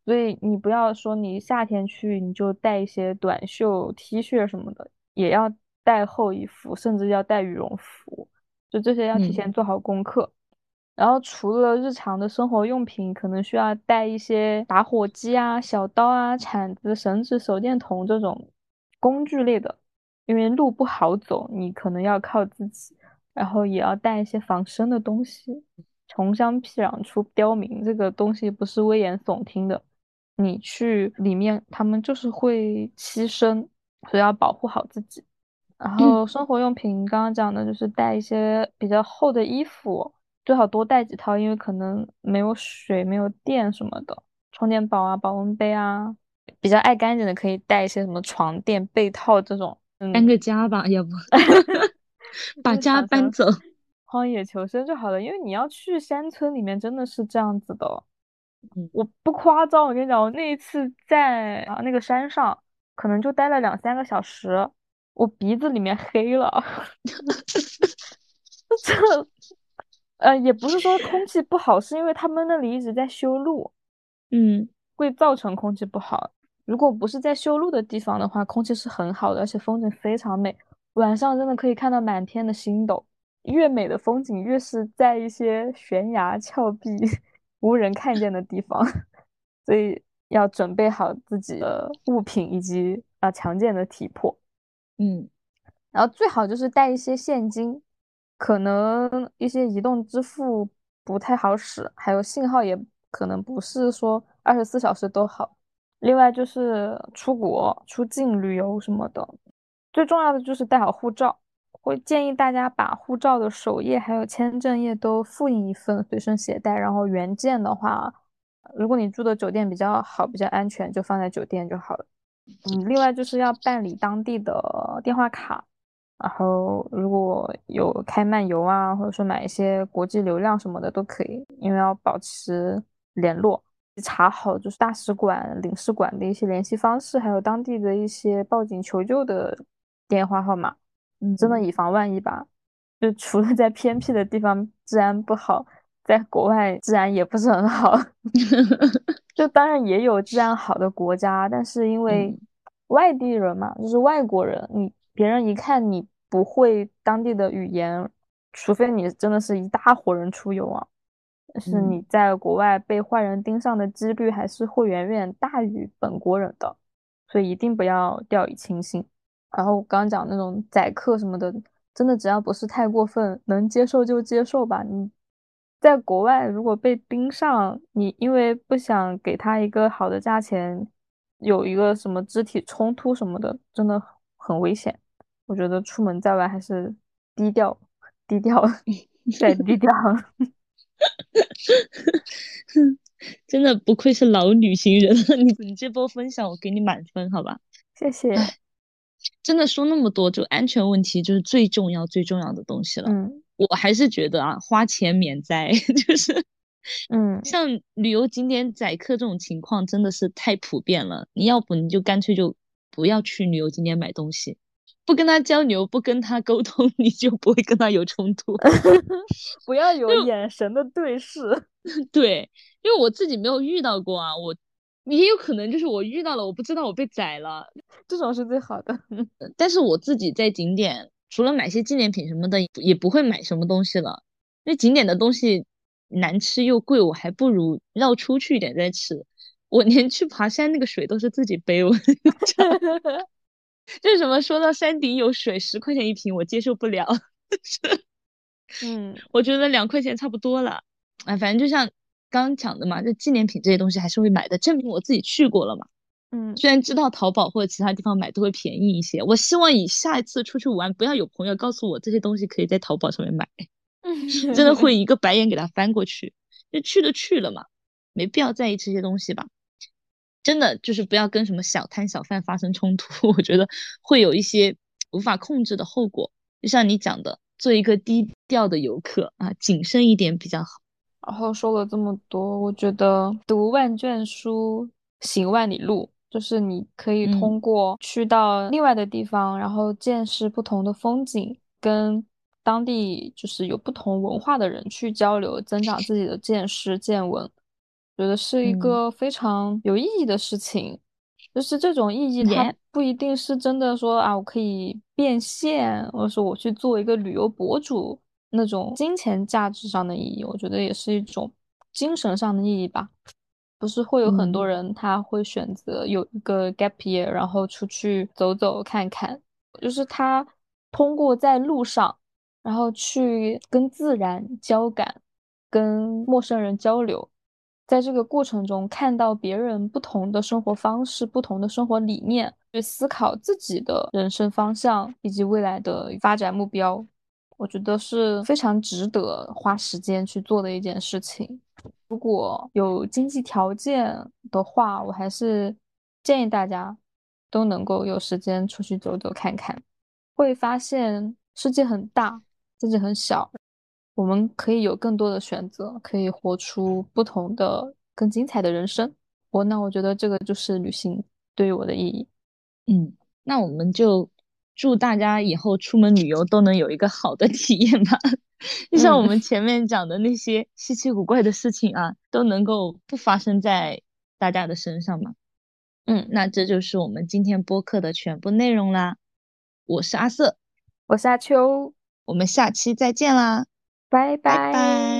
所以你不要说你夏天去你就带一些短袖 T 恤什么的，也要带厚衣服，甚至要带羽绒服，就这些要提嗯前做好功课。然后除了日常的生活用品，可能需要带一些打火机啊、小刀啊、铲子、绳子、手电筒这种工具类的，因为路不好走，你可能要靠自己。然后也要带一些防身的东西，穷乡僻壤出刁民，这个东西不是危言耸听的。你去里面，他们就是会牺牲，所以要保护好自己。然后生活用品刚刚讲的就是带一些比较厚的衣服，最好多带几套，因为可能没有水、没有电什么的，充电宝啊、保温杯啊，比较爱干净的可以带一些什么床垫、被套这种。嗯，搬个家吧，要不 把家搬走。荒野求生就好了，因为你要去山村里面真的是这样子的。嗯我不夸张，我跟你讲，我那一次在啊那个山上，可能就待了两三个小时，我鼻子里面黑了。这，呃，也不是说空气不好，是因为他们那里一直在修路，嗯会造成空气不好。如果不是在修路的地方的话，空气是很好的，而且风景非常美。晚上真的可以看到满天的星斗。越美的风景，越是在一些悬崖峭壁无人看见的地方，所以要准备好自己的物品以及啊强健的体魄。嗯然后最好就是带一些现金，可能一些移动支付不太好使，还有信号也可能不是说二十四小时都好。另外就是出国、出境旅游什么的，最重要的就是带好护照。会建议大家把护照的首页还有签证页都复印一份随身携带，然后原件的话，如果你住的酒店比较好、比较安全，就放在酒店就好了。嗯，另外就是要办理当地的电话卡，然后如果有开漫游啊，或者说买一些国际流量什么的都可以，因为要保持联络，查好就是大使馆、领事馆的一些联系方式，还有当地的一些报警求救的电话号码。嗯，真的以防万一吧。就除了在偏僻的地方治安不好，在国外治安也不是很好。就当然也有治安好的国家，但是因为嗯外地人嘛，就是外国人，你别人一看你不会当地的语言，除非你真的是一大伙人出游啊，但是嗯你在国外被坏人盯上的几率还是会远远大于本国人的，所以一定不要掉以轻心。然后刚刚讲那种宰客什么的，真的只要不是太过分，能接受就接受吧。你在国外如果被盯上，你因为不想给他一个好的价钱，有一个什么肢体冲突什么的，真的很危险。我觉得出门在外还是低调，低调，再低调。真的不愧是老旅行人，你你这波分享我给你满分，好吧？谢谢。真的说那么多，就安全问题就是最重要最重要的东西了。嗯，我还是觉得啊，花钱免灾，就是，嗯，像旅游景点宰客这种情况真的是太普遍了。你要不你就干脆就不要去旅游景点买东西，不跟他交流，不跟他沟通，你就不会跟他有冲突。不要有眼神的对视。对，因为我自己没有遇到过啊，我也有可能就是我遇到了，我不知道我被宰了，这种是最好的。但是我自己在景点。除了买些纪念品什么的，也不会买什么东西了。那景点的东西难吃又贵，我还不如绕出去一点再吃。我连去爬山那个水都是自己背，我这 什么说到山顶有水，十块钱一瓶，我接受不了。嗯，我觉得两块钱差不多了。哎，反正就像刚刚讲的嘛，这纪念品这些东西还是会买的，证明我自己去过了嘛。嗯，虽然知道淘宝或者其他地方买都会便宜一些，我希望以下一次出去玩，不要有朋友告诉我这些东西可以在淘宝上面买，真的会一个白眼给他翻过去。就去都去了嘛，没必要在意这些东西吧。真的就是不要跟什么小摊小贩发生冲突，我觉得会有一些无法控制的后果。就像你讲的，做一个低调的游客啊，谨慎一点比较好。然后说了这么多，我觉得读万卷书，行万里路。就是你可以通过去到另外的地方，然后见识不同的风景，跟当地就是有不同文化的人去交流，增长自己的见识见闻，觉得是一个非常有意义的事情。就是这种意义，它不一定是真的说啊，我可以变现，或者说我去做一个旅游博主那种金钱价值上的意义，我觉得也是一种精神上的意义吧。不是会有很多人，他会选择有一个 gap year，然后出去走走看看，就是他通过在路上，然后去跟自然交感，跟陌生人交流，在这个过程中看到别人不同的生活方式、不同的生活理念，去思考自己的人生方向以及未来的发展目标，我觉得是非常值得花时间去做的一件事情。如果有经济条件的话，我还是建议大家都能够有时间出去走走看看，会发现世界很大，自己很小，我们可以有更多的选择，可以活出不同的、更精彩的人生。我那我觉得这个就是旅行对于我的意义。嗯，那我们就祝大家以后出门旅游都能有一个好的体验吧。就像我们前面讲的那些稀奇古怪的事情啊，都能够不发生在大家的身上嘛。嗯，那这就是我们今天播客的全部内容啦。我是阿瑟，我是阿秋，我们下期再见啦，拜拜拜。